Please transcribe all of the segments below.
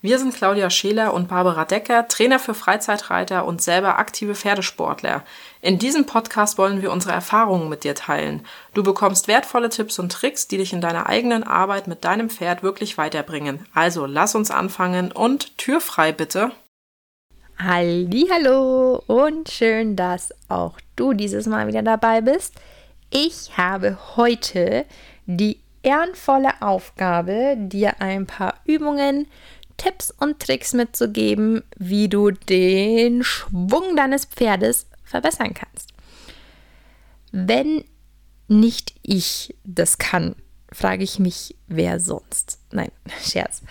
Wir sind Claudia Scheler und Barbara Decker, Trainer für Freizeitreiter und selber aktive Pferdesportler. In diesem Podcast wollen wir unsere Erfahrungen mit dir teilen. Du bekommst wertvolle Tipps und Tricks, die dich in deiner eigenen Arbeit mit deinem Pferd wirklich weiterbringen. Also lass uns anfangen und Tür frei bitte. Hallo und schön, dass auch du dieses Mal wieder dabei bist. Ich habe heute die ehrenvolle Aufgabe, dir ein paar Übungen Tipps und Tricks mitzugeben, wie du den Schwung deines Pferdes verbessern kannst. Wenn nicht ich das kann, frage ich mich, wer sonst? Nein, Scherz.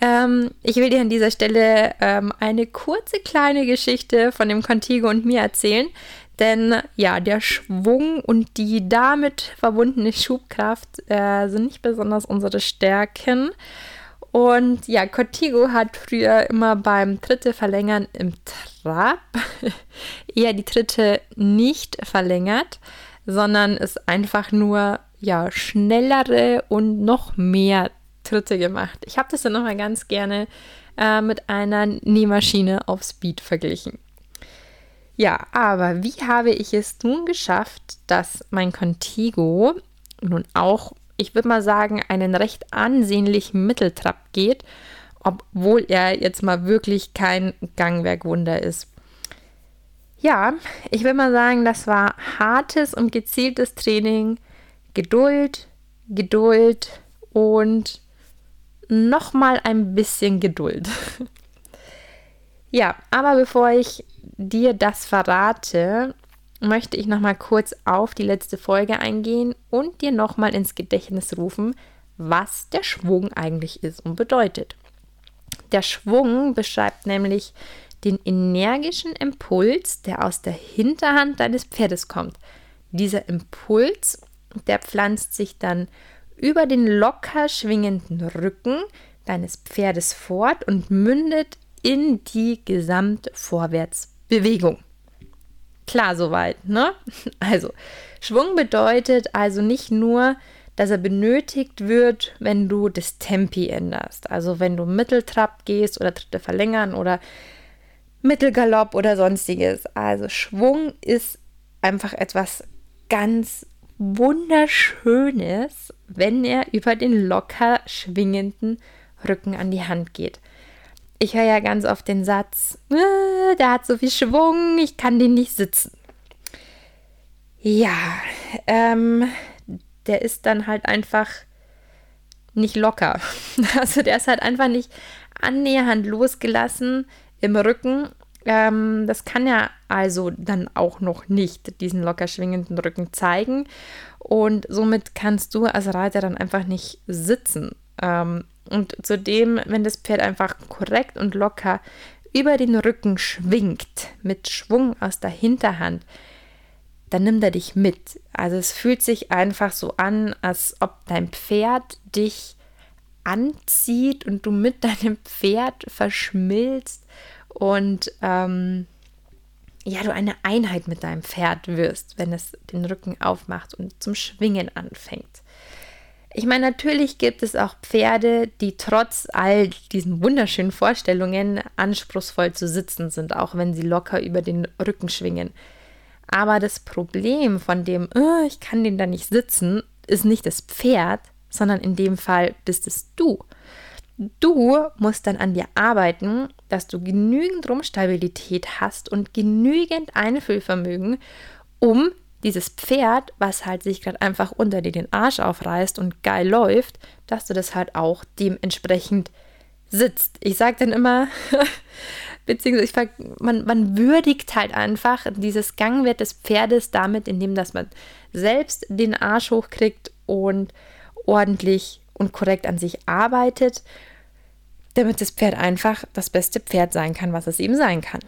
Ähm, ich will dir an dieser Stelle ähm, eine kurze kleine Geschichte von dem Contigo und mir erzählen. Denn ja, der Schwung und die damit verbundene Schubkraft äh, sind nicht besonders unsere Stärken. Und ja, Cortigo hat früher immer beim Tritte verlängern im Trab eher die Tritte nicht verlängert, sondern es einfach nur ja schnellere und noch mehr Tritte gemacht. Ich habe das dann nochmal ganz gerne äh, mit einer Nähmaschine auf Speed verglichen. Ja, aber wie habe ich es nun geschafft, dass mein Contigo nun auch ich würde mal sagen, einen recht ansehnlichen Mitteltrab geht, obwohl er jetzt mal wirklich kein Gangwerkwunder ist. Ja, ich würde mal sagen, das war hartes und gezieltes Training, Geduld, Geduld und nochmal ein bisschen Geduld. ja, aber bevor ich dir das verrate, möchte ich nochmal kurz auf die letzte Folge eingehen und dir nochmal ins Gedächtnis rufen, was der Schwung eigentlich ist und bedeutet. Der Schwung beschreibt nämlich den energischen Impuls, der aus der Hinterhand deines Pferdes kommt. Dieser Impuls, der pflanzt sich dann über den locker schwingenden Rücken deines Pferdes fort und mündet in die Gesamtvorwärtsbewegung. Klar soweit, ne? Also, Schwung bedeutet also nicht nur, dass er benötigt wird, wenn du das Tempi änderst. Also wenn du Mitteltrab gehst oder Tritte verlängern oder Mittelgalopp oder sonstiges. Also Schwung ist einfach etwas ganz Wunderschönes, wenn er über den locker schwingenden Rücken an die Hand geht ich höre ja ganz oft den Satz, äh, der hat so viel Schwung, ich kann den nicht sitzen. Ja, ähm, der ist dann halt einfach nicht locker. Also der ist halt einfach nicht annähernd losgelassen im Rücken. Ähm, das kann ja also dann auch noch nicht diesen locker schwingenden Rücken zeigen. Und somit kannst du als Reiter dann einfach nicht sitzen. Ähm, und zudem, wenn das Pferd einfach korrekt und locker über den Rücken schwingt, mit Schwung aus der Hinterhand, dann nimmt er dich mit. Also es fühlt sich einfach so an, als ob dein Pferd dich anzieht und du mit deinem Pferd verschmilzt und ähm, ja, du eine Einheit mit deinem Pferd wirst, wenn es den Rücken aufmacht und zum Schwingen anfängt. Ich meine, natürlich gibt es auch Pferde, die trotz all diesen wunderschönen Vorstellungen anspruchsvoll zu sitzen sind, auch wenn sie locker über den Rücken schwingen. Aber das Problem von dem, oh, ich kann den da nicht sitzen, ist nicht das Pferd, sondern in dem Fall bist es du. Du musst dann an dir arbeiten, dass du genügend Rumpfstabilität hast und genügend Einfühlvermögen, um dieses Pferd, was halt sich gerade einfach unter dir den Arsch aufreißt und geil läuft, dass du das halt auch dementsprechend sitzt. Ich sage dann immer, beziehungsweise frag, man, man würdigt halt einfach dieses Gangwert des Pferdes damit, indem dass man selbst den Arsch hochkriegt und ordentlich und korrekt an sich arbeitet, damit das Pferd einfach das beste Pferd sein kann, was es eben sein kann.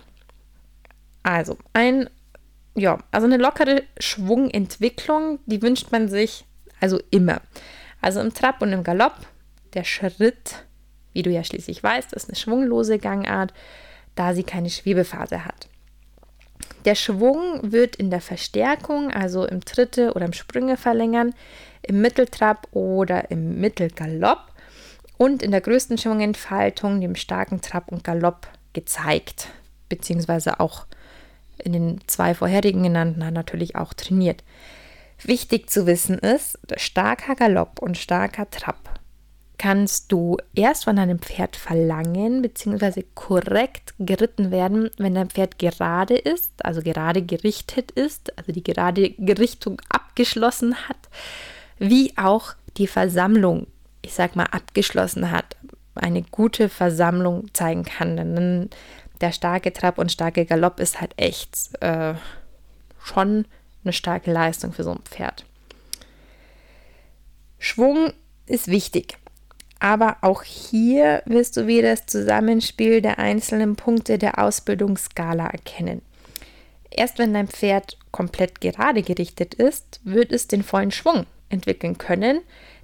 Also, ein ja, also eine lockere Schwungentwicklung, die wünscht man sich also immer. Also im Trab und im Galopp der Schritt, wie du ja schließlich weißt, ist eine schwunglose Gangart, da sie keine Schwebephase hat. Der Schwung wird in der Verstärkung, also im Tritte oder im Sprünge verlängern, im Mitteltrab oder im Mittelgalopp und in der größten Schwungentfaltung, dem starken Trab und Galopp, gezeigt, beziehungsweise auch in den zwei vorherigen genannten natürlich auch trainiert. Wichtig zu wissen ist, starker Galopp und starker Trab kannst du erst von deinem Pferd verlangen bzw. korrekt geritten werden, wenn dein Pferd gerade ist, also gerade gerichtet ist, also die gerade Gerichtung abgeschlossen hat, wie auch die Versammlung, ich sag mal, abgeschlossen hat, eine gute Versammlung zeigen kann. Denn der starke Trab und starke Galopp ist halt echt äh, schon eine starke Leistung für so ein Pferd. Schwung ist wichtig. Aber auch hier wirst du wieder das Zusammenspiel der einzelnen Punkte der Ausbildungsskala erkennen. Erst wenn dein Pferd komplett gerade gerichtet ist, wird es den vollen Schwung entwickeln können,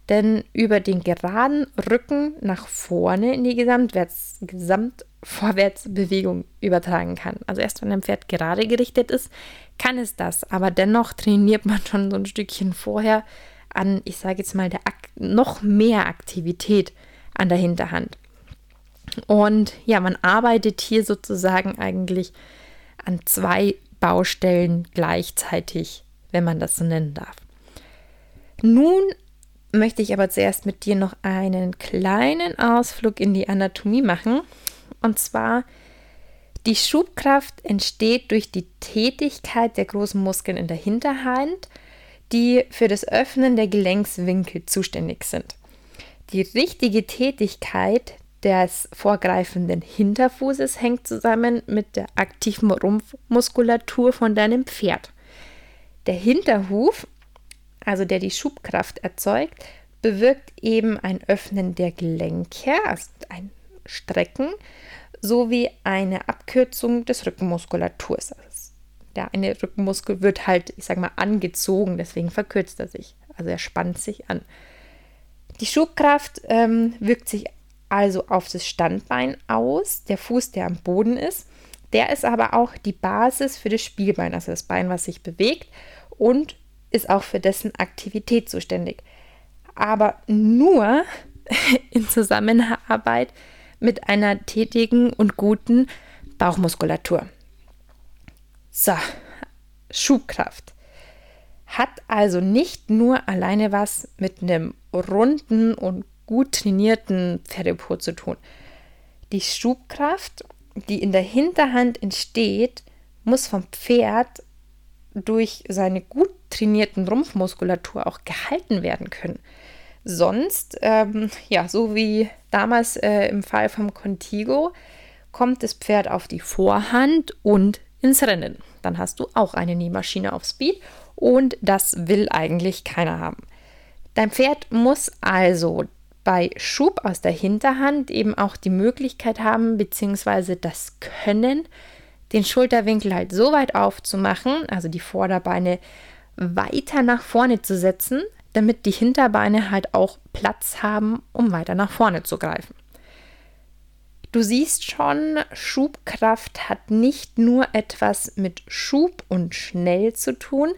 denn über den geraden Rücken nach vorne in die Gesamtwärts, Gesamtvorwärtsbewegung übertragen kann. Also erst wenn dein Pferd gerade gerichtet ist, kann es das, aber dennoch trainiert man schon so ein Stückchen vorher an, ich sage jetzt mal, der Ak noch mehr Aktivität an der Hinterhand. Und ja, man arbeitet hier sozusagen eigentlich an zwei Baustellen gleichzeitig, wenn man das so nennen darf. Nun möchte ich aber zuerst mit dir noch einen kleinen Ausflug in die Anatomie machen. Und zwar, die Schubkraft entsteht durch die Tätigkeit der großen Muskeln in der Hinterhand die für das Öffnen der Gelenkswinkel zuständig sind. Die richtige Tätigkeit des vorgreifenden Hinterfußes hängt zusammen mit der aktiven Rumpfmuskulatur von deinem Pferd. Der Hinterhuf, also der die Schubkraft erzeugt, bewirkt eben ein Öffnen der Gelenke, also ein Strecken, sowie eine Abkürzung des Rückenmuskulaturs. Der eine Rückenmuskel wird halt, ich sag mal, angezogen, deswegen verkürzt er sich. Also er spannt sich an. Die Schubkraft ähm, wirkt sich also auf das Standbein aus, der Fuß, der am Boden ist. Der ist aber auch die Basis für das Spielbein, also das Bein, was sich bewegt und ist auch für dessen Aktivität zuständig. Aber nur in Zusammenarbeit mit einer tätigen und guten Bauchmuskulatur. So, Schubkraft hat also nicht nur alleine was mit einem runden und gut trainierten Pferdepo zu tun. Die Schubkraft, die in der Hinterhand entsteht, muss vom Pferd durch seine gut trainierten Rumpfmuskulatur auch gehalten werden können. Sonst, ähm, ja, so wie damals äh, im Fall vom Contigo, kommt das Pferd auf die Vorhand und ins Rennen. Dann hast du auch eine Nähmaschine auf Speed und das will eigentlich keiner haben. Dein Pferd muss also bei Schub aus der Hinterhand eben auch die Möglichkeit haben, beziehungsweise das Können, den Schulterwinkel halt so weit aufzumachen, also die Vorderbeine weiter nach vorne zu setzen, damit die Hinterbeine halt auch Platz haben, um weiter nach vorne zu greifen. Du siehst schon, Schubkraft hat nicht nur etwas mit Schub und schnell zu tun,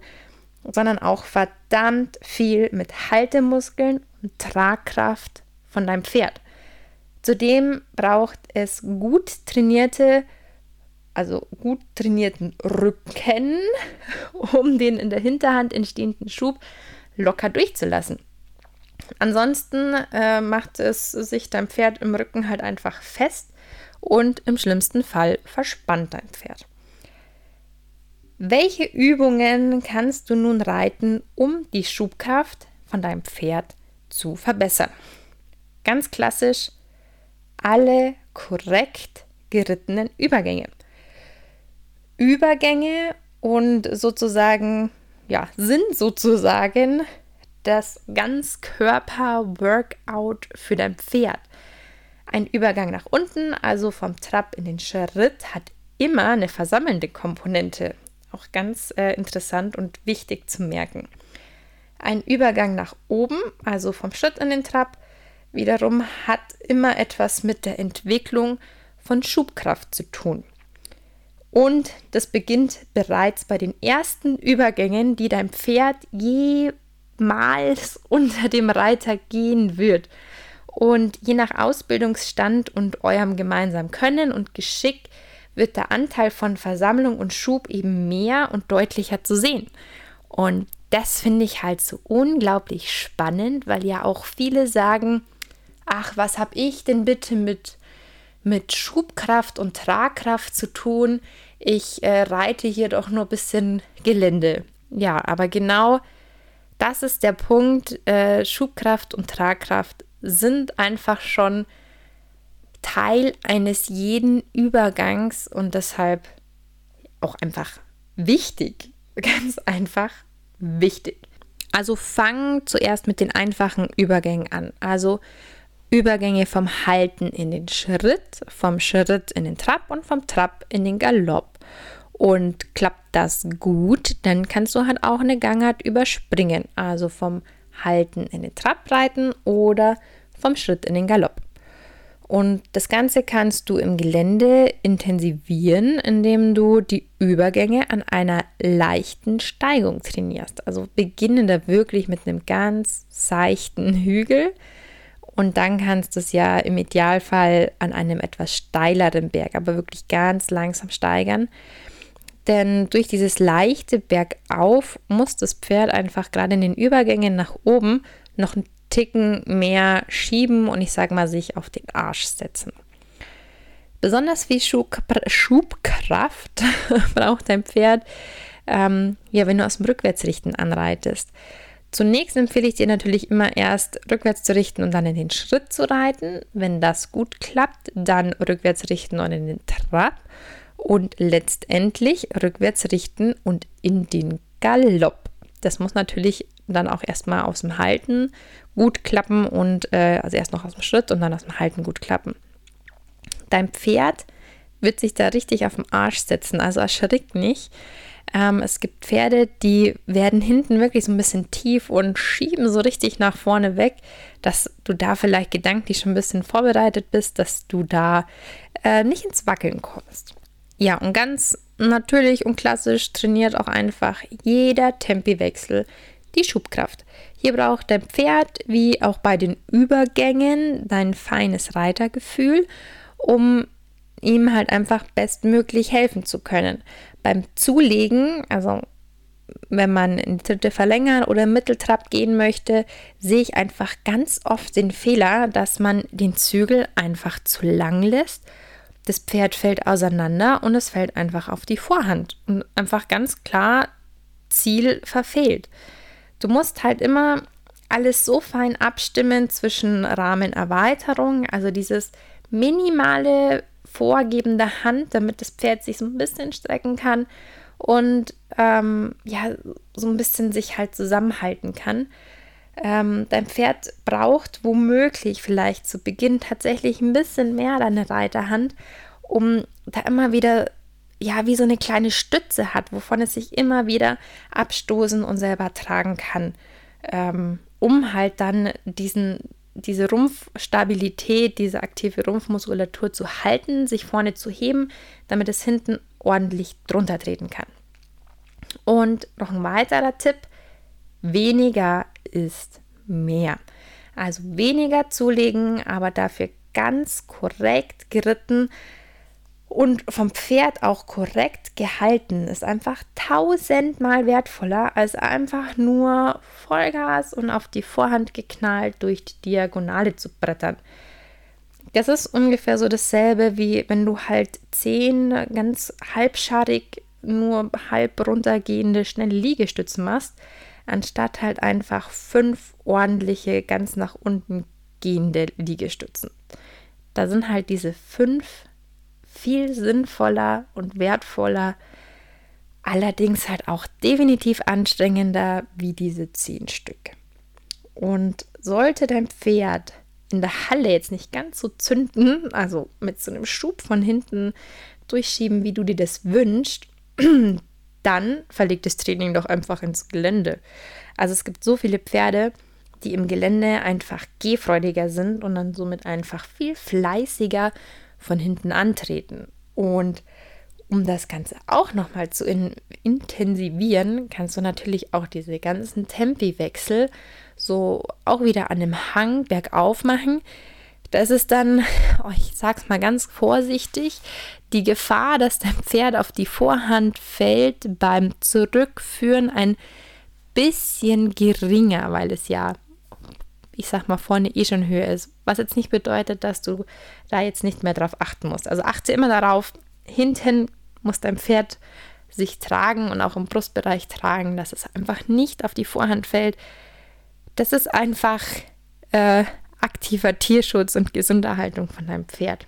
sondern auch verdammt viel mit Haltemuskeln und Tragkraft von deinem Pferd. Zudem braucht es gut trainierte, also gut trainierten Rücken, um den in der Hinterhand entstehenden Schub locker durchzulassen. Ansonsten äh, macht es sich dein Pferd im Rücken halt einfach fest und im schlimmsten Fall verspannt dein Pferd. Welche Übungen kannst du nun reiten, um die Schubkraft von deinem Pferd zu verbessern? Ganz klassisch alle korrekt gerittenen Übergänge. Übergänge und sozusagen, ja, sind sozusagen das Ganzkörper-Workout für dein Pferd. Ein Übergang nach unten, also vom Trab in den Schritt, hat immer eine versammelnde Komponente. Auch ganz äh, interessant und wichtig zu merken. Ein Übergang nach oben, also vom Schritt in den Trab, wiederum hat immer etwas mit der Entwicklung von Schubkraft zu tun. Und das beginnt bereits bei den ersten Übergängen, die dein Pferd jemals unter dem Reiter gehen wird. Und je nach Ausbildungsstand und eurem gemeinsamen Können und Geschick wird der Anteil von Versammlung und Schub eben mehr und deutlicher zu sehen. Und das finde ich halt so unglaublich spannend, weil ja auch viele sagen, ach, was habe ich denn bitte mit, mit Schubkraft und Tragkraft zu tun? Ich äh, reite hier doch nur ein bisschen Gelände. Ja, aber genau das ist der Punkt. Äh, Schubkraft und Tragkraft sind einfach schon Teil eines jeden Übergangs und deshalb auch einfach wichtig. Ganz einfach wichtig. Also fang zuerst mit den einfachen Übergängen an. Also Übergänge vom Halten in den Schritt, vom Schritt in den Trab und vom Trab in den Galopp. Und klappt das gut, dann kannst du halt auch eine Gangart überspringen. Also vom Halten in den Trab reiten oder vom Schritt in den Galopp. Und das Ganze kannst du im Gelände intensivieren, indem du die Übergänge an einer leichten Steigung trainierst. Also beginne da wirklich mit einem ganz seichten Hügel und dann kannst du es ja im Idealfall an einem etwas steileren Berg, aber wirklich ganz langsam steigern. Denn durch dieses leichte Bergauf muss das Pferd einfach gerade in den Übergängen nach oben noch ein Ticken mehr schieben und ich sage mal sich auf den Arsch setzen. Besonders viel Schubkraft braucht dein Pferd, ähm, ja, wenn du aus dem Rückwärtsrichten anreitest. Zunächst empfehle ich dir natürlich immer erst rückwärts zu richten und dann in den Schritt zu reiten. Wenn das gut klappt, dann rückwärts richten und in den Trab und letztendlich rückwärts richten und in den Galopp. Das muss natürlich dann auch erstmal aus dem Halten gut klappen und äh, also erst noch aus dem Schritt und dann aus dem Halten gut klappen. Dein Pferd wird sich da richtig auf den Arsch setzen, also erschrick nicht. Ähm, es gibt Pferde, die werden hinten wirklich so ein bisschen tief und schieben so richtig nach vorne weg, dass du da vielleicht gedanklich schon ein bisschen vorbereitet bist, dass du da äh, nicht ins Wackeln kommst. Ja, und ganz natürlich und klassisch trainiert auch einfach jeder Tempiwechsel die Schubkraft. Hier braucht dein Pferd, wie auch bei den Übergängen, dein feines Reitergefühl, um ihm halt einfach bestmöglich helfen zu können. Beim Zulegen, also wenn man in die dritte verlängern oder Mitteltrab gehen möchte, sehe ich einfach ganz oft den Fehler, dass man den Zügel einfach zu lang lässt. Das Pferd fällt auseinander und es fällt einfach auf die Vorhand und einfach ganz klar Ziel verfehlt. Du musst halt immer alles so fein abstimmen zwischen Rahmenerweiterung, also dieses minimale Vorgeben der Hand, damit das Pferd sich so ein bisschen strecken kann und ähm, ja, so ein bisschen sich halt zusammenhalten kann. Ähm, dein Pferd braucht womöglich vielleicht zu Beginn tatsächlich ein bisschen mehr deine Reiterhand, um da immer wieder ja, wie so eine kleine Stütze hat, wovon es sich immer wieder abstoßen und selber tragen kann, ähm, um halt dann diesen, diese Rumpfstabilität, diese aktive Rumpfmuskulatur zu halten, sich vorne zu heben, damit es hinten ordentlich drunter treten kann. Und noch ein weiterer Tipp, weniger ist mehr. Also weniger zulegen, aber dafür ganz korrekt geritten, und vom Pferd auch korrekt gehalten ist einfach tausendmal wertvoller als einfach nur Vollgas und auf die Vorhand geknallt durch die Diagonale zu brettern. Das ist ungefähr so dasselbe, wie wenn du halt zehn ganz halbscharig, nur halb runtergehende schnelle Liegestützen machst, anstatt halt einfach fünf ordentliche, ganz nach unten gehende Liegestützen. Da sind halt diese fünf viel sinnvoller und wertvoller, allerdings halt auch definitiv anstrengender wie diese zehn Stück. Und sollte dein Pferd in der Halle jetzt nicht ganz so zünden, also mit so einem Schub von hinten durchschieben, wie du dir das wünschst, dann verleg das Training doch einfach ins Gelände. Also es gibt so viele Pferde, die im Gelände einfach gehfreudiger sind und dann somit einfach viel fleißiger von hinten antreten. Und um das Ganze auch nochmal zu in intensivieren, kannst du natürlich auch diese ganzen Tempiwechsel so auch wieder an dem Hang bergauf machen. Das ist dann, oh, ich sag's mal ganz vorsichtig, die Gefahr, dass dein Pferd auf die Vorhand fällt beim Zurückführen ein bisschen geringer, weil es ja, ich sag mal, vorne eh schon höher ist. Was jetzt nicht bedeutet, dass du da jetzt nicht mehr drauf achten musst. Also achte immer darauf, hinten muss dein Pferd sich tragen und auch im Brustbereich tragen, dass es einfach nicht auf die Vorhand fällt. Das ist einfach äh, aktiver Tierschutz und Gesunderhaltung von deinem Pferd.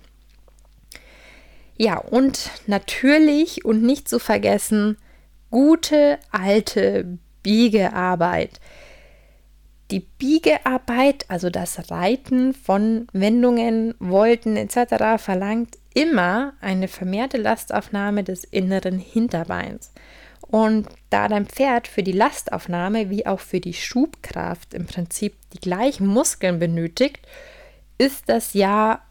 Ja, und natürlich und nicht zu vergessen, gute alte Biegearbeit. Die Biegearbeit, also das Reiten von Wendungen, Wolten etc., verlangt immer eine vermehrte Lastaufnahme des inneren Hinterbeins. Und da dein Pferd für die Lastaufnahme wie auch für die Schubkraft im Prinzip die gleichen Muskeln benötigt, ist das ja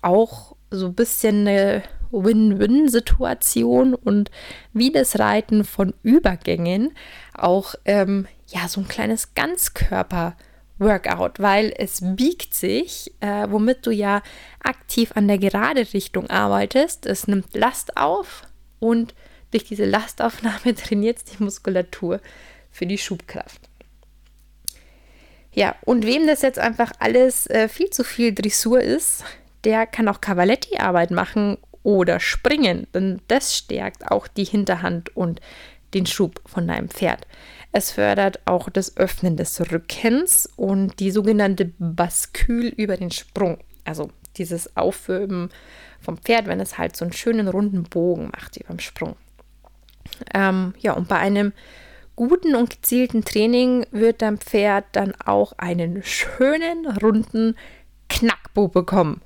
auch so ein bisschen eine Win-Win-Situation und wie das Reiten von Übergängen auch ähm, ja so ein kleines Ganzkörper-Workout, weil es biegt sich, äh, womit du ja aktiv an der gerade Richtung arbeitest. Es nimmt Last auf und durch diese Lastaufnahme trainiert die Muskulatur für die Schubkraft. Ja, und wem das jetzt einfach alles äh, viel zu viel Dressur ist, der kann auch Cavaletti-Arbeit machen oder springen, denn das stärkt auch die Hinterhand und den Schub von deinem Pferd. Es fördert auch das Öffnen des Rückens und die sogenannte Baskül über den Sprung. Also dieses Aufwölben vom Pferd, wenn es halt so einen schönen runden Bogen macht wie beim Sprung. Ähm, ja, und bei einem guten und gezielten Training wird dein Pferd dann auch einen schönen runden Knackbo bekommen.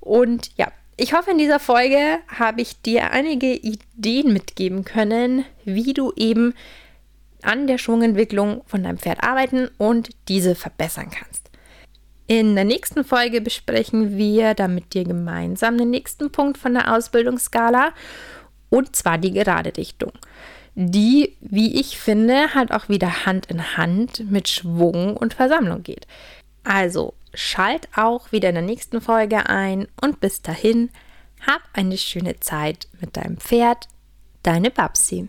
Und ja, ich hoffe, in dieser Folge habe ich dir einige Ideen mitgeben können, wie du eben an der Schwungentwicklung von deinem Pferd arbeiten und diese verbessern kannst. In der nächsten Folge besprechen wir dann mit dir gemeinsam den nächsten Punkt von der Ausbildungsskala und zwar die gerade Richtung, die, wie ich finde, halt auch wieder Hand in Hand mit Schwung und Versammlung geht. Also schalt auch wieder in der nächsten Folge ein und bis dahin hab eine schöne Zeit mit deinem Pferd. Deine Babsi.